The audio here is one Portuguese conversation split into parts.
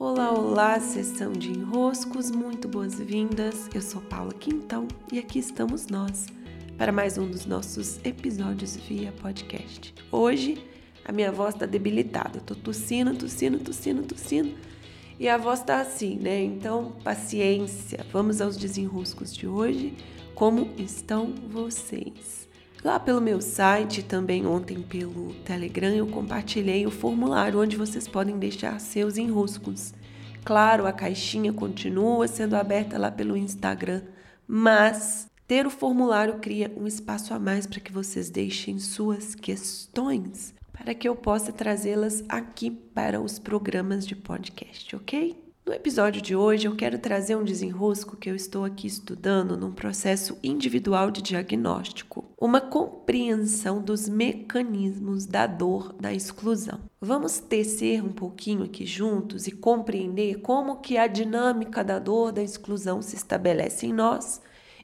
Olá, olá, sessão de enroscos, muito boas-vindas. Eu sou Paula Quintão e aqui estamos nós para mais um dos nossos episódios via podcast. Hoje a minha voz está debilitada, eu tô tossindo, tossindo, tossindo, tossindo e a voz tá assim, né? Então, paciência. Vamos aos desenroscos de hoje. Como estão vocês? Lá pelo meu site, também ontem pelo Telegram, eu compartilhei o formulário onde vocês podem deixar seus enroscos. Claro, a caixinha continua sendo aberta lá pelo Instagram, mas ter o formulário cria um espaço a mais para que vocês deixem suas questões, para que eu possa trazê-las aqui para os programas de podcast, ok? No episódio de hoje, eu quero trazer um desenrosco que eu estou aqui estudando num processo individual de diagnóstico, uma compreensão dos mecanismos da dor da exclusão. Vamos tecer um pouquinho aqui juntos e compreender como que a dinâmica da dor da exclusão se estabelece em nós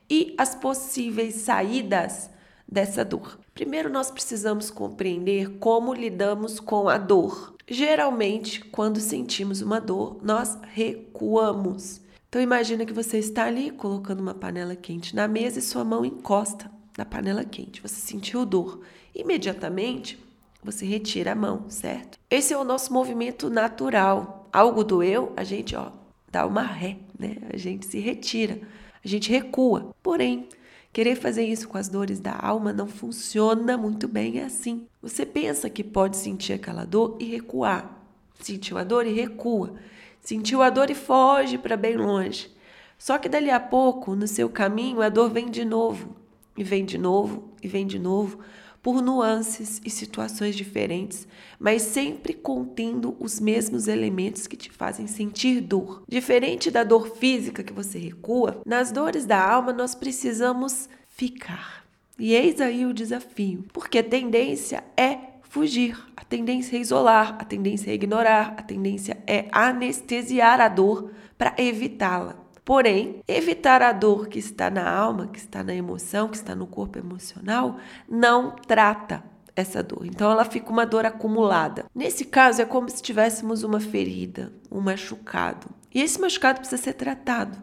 e as possíveis saídas dessa dor. Primeiro, nós precisamos compreender como lidamos com a dor. Geralmente, quando sentimos uma dor, nós recuamos. Então imagina que você está ali colocando uma panela quente na mesa e sua mão encosta na panela quente. Você sentiu dor. Imediatamente, você retira a mão, certo? Esse é o nosso movimento natural. Algo doeu, a gente, ó, dá uma ré, né? A gente se retira, a gente recua. Porém, Querer fazer isso com as dores da alma não funciona muito bem assim. Você pensa que pode sentir aquela dor e recuar. Sentiu a dor e recua. Sentiu a dor e foge para bem longe. Só que dali a pouco, no seu caminho, a dor vem de novo, e vem de novo, e vem de novo, por nuances e situações diferentes, mas sempre contendo os mesmos elementos que te fazem sentir dor. Diferente da dor física que você recua, nas dores da alma nós precisamos ficar. E eis aí o desafio, porque a tendência é fugir, a tendência é isolar, a tendência é ignorar, a tendência é anestesiar a dor para evitá-la. Porém, evitar a dor que está na alma, que está na emoção, que está no corpo emocional, não trata essa dor. Então ela fica uma dor acumulada. Nesse caso é como se tivéssemos uma ferida, um machucado. E esse machucado precisa ser tratado.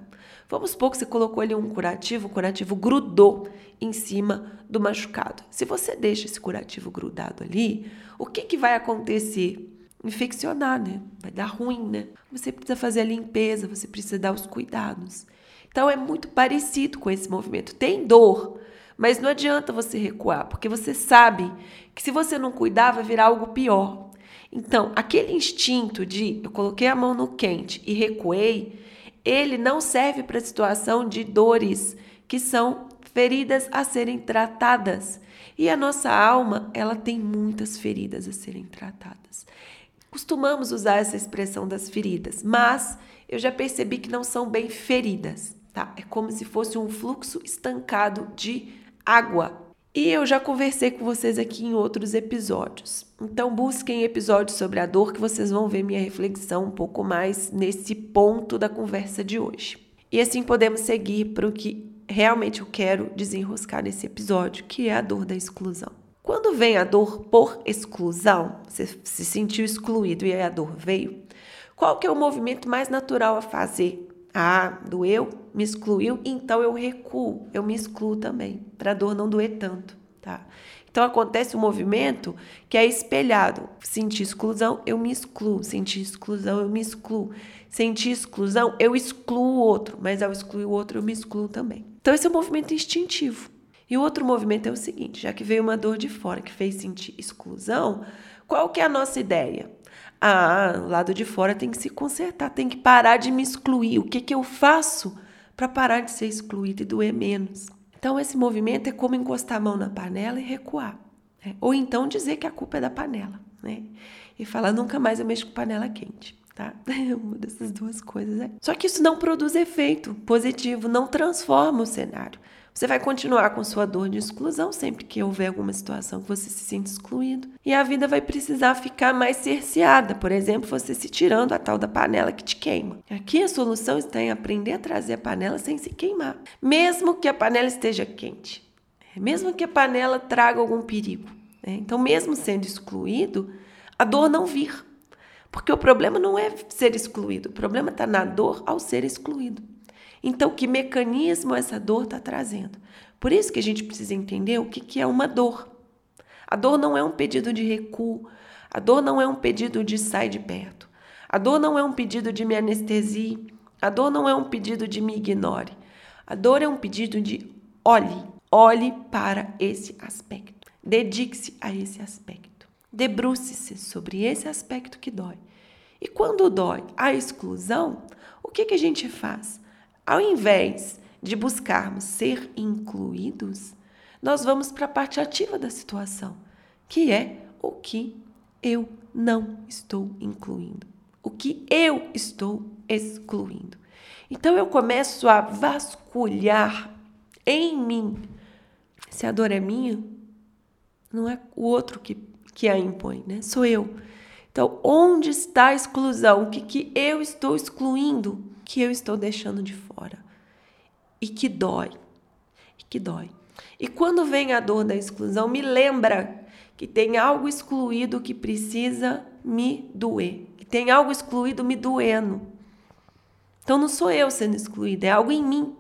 Vamos supor que você colocou ali um curativo, o curativo grudou em cima do machucado. Se você deixa esse curativo grudado ali, o que, que vai acontecer? Infeccionar, né? Vai dar ruim, né? Você precisa fazer a limpeza, você precisa dar os cuidados. Então é muito parecido com esse movimento. Tem dor, mas não adianta você recuar, porque você sabe que se você não cuidar vai virar algo pior. Então, aquele instinto de eu coloquei a mão no quente e recuei, ele não serve para a situação de dores que são feridas a serem tratadas. E a nossa alma, ela tem muitas feridas a serem tratadas. Costumamos usar essa expressão das feridas, mas eu já percebi que não são bem feridas, tá? É como se fosse um fluxo estancado de água. E eu já conversei com vocês aqui em outros episódios. Então busquem episódios sobre a dor que vocês vão ver minha reflexão um pouco mais nesse ponto da conversa de hoje. E assim podemos seguir para o que realmente eu quero desenroscar nesse episódio, que é a dor da exclusão. Quando vem a dor por exclusão, você se sentiu excluído e a dor veio, qual que é o movimento mais natural a fazer? Ah, doeu, me excluiu, então eu recuo, eu me excluo também, para a dor não doer tanto, tá? Então acontece um movimento que é espelhado. Sentir exclusão, eu me excluo. Sentir exclusão, eu me excluo. Sentir exclusão, eu excluo o outro, mas ao excluir o outro, eu me excluo também. Então esse é um movimento instintivo. E o outro movimento é o seguinte, já que veio uma dor de fora que fez sentir exclusão, qual que é a nossa ideia? Ah, o lado de fora tem que se consertar, tem que parar de me excluir. O que, que eu faço para parar de ser excluído e doer menos? Então, esse movimento é como encostar a mão na panela e recuar. Né? Ou então dizer que a culpa é da panela. Né? E falar, nunca mais eu mexo com panela quente. Tá? Uma dessas duas coisas. É. Só que isso não produz efeito positivo, não transforma o cenário. Você vai continuar com sua dor de exclusão sempre que houver alguma situação que você se sinta excluído. E a vida vai precisar ficar mais cerceada, por exemplo, você se tirando a tal da panela que te queima. Aqui a solução está em aprender a trazer a panela sem se queimar, mesmo que a panela esteja quente, mesmo que a panela traga algum perigo. Né? Então, mesmo sendo excluído, a dor não vir. Porque o problema não é ser excluído, o problema está na dor ao ser excluído. Então, que mecanismo essa dor está trazendo? Por isso que a gente precisa entender o que, que é uma dor. A dor não é um pedido de recuo, a dor não é um pedido de sai de perto, a dor não é um pedido de me anestesie, a dor não é um pedido de me ignore. A dor é um pedido de olhe, olhe para esse aspecto, dedique-se a esse aspecto. Debruce-se sobre esse aspecto que dói. E quando dói a exclusão, o que, que a gente faz? Ao invés de buscarmos ser incluídos, nós vamos para a parte ativa da situação, que é o que eu não estou incluindo, o que eu estou excluindo. Então eu começo a vasculhar em mim se a dor é minha, não é o outro que que a impõe, né? Sou eu. Então, onde está a exclusão? O que, que eu estou excluindo? Que eu estou deixando de fora? E que dói. E que dói. E quando vem a dor da exclusão, me lembra que tem algo excluído que precisa me doer. Que tem algo excluído me doendo. Então não sou eu sendo excluída, é algo em mim.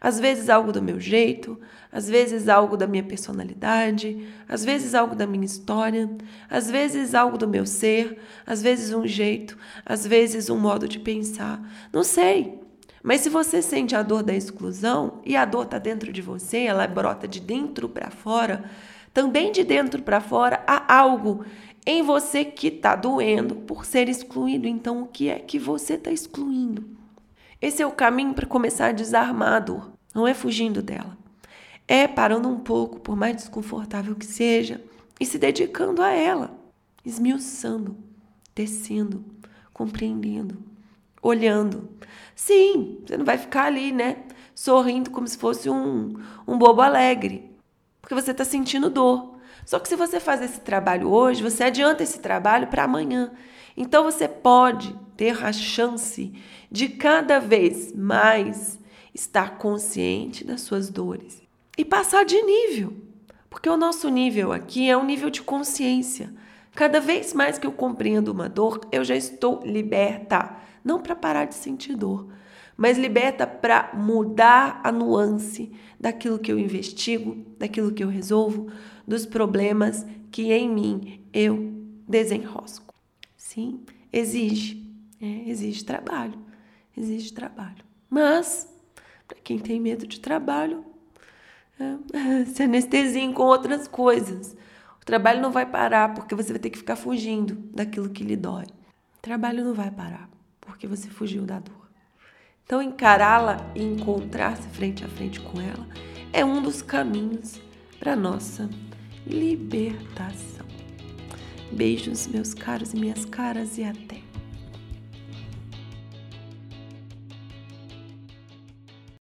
Às vezes algo do meu jeito, às vezes algo da minha personalidade, às vezes algo da minha história, às vezes algo do meu ser, às vezes um jeito, às vezes um modo de pensar. Não sei. Mas se você sente a dor da exclusão e a dor está dentro de você, ela brota de dentro para fora, também de dentro para fora há algo em você que está doendo por ser excluído. Então, o que é que você está excluindo? Esse é o caminho para começar a desarmar a dor, não é fugindo dela é parando um pouco, por mais desconfortável que seja, e se dedicando a ela, esmiuçando, descendo, compreendendo, olhando. Sim, você não vai ficar ali, né? Sorrindo como se fosse um, um bobo alegre, porque você está sentindo dor. Só que se você faz esse trabalho hoje, você adianta esse trabalho para amanhã. Então você pode ter a chance de cada vez mais estar consciente das suas dores e passar de nível. Porque o nosso nível aqui é um nível de consciência. Cada vez mais que eu compreendo uma dor, eu já estou liberta. Não para parar de sentir dor, mas liberta para mudar a nuance daquilo que eu investigo, daquilo que eu resolvo, dos problemas que em mim eu desenrosco. Sim, exige, é, exige trabalho, exige trabalho. Mas, para quem tem medo de trabalho, se anestesiem com outras coisas. O trabalho não vai parar porque você vai ter que ficar fugindo daquilo que lhe dói. O trabalho não vai parar porque você fugiu da dor. Então, encará-la e encontrar-se frente a frente com ela é um dos caminhos para nossa libertação. Beijos, meus caros e minhas caras, e até!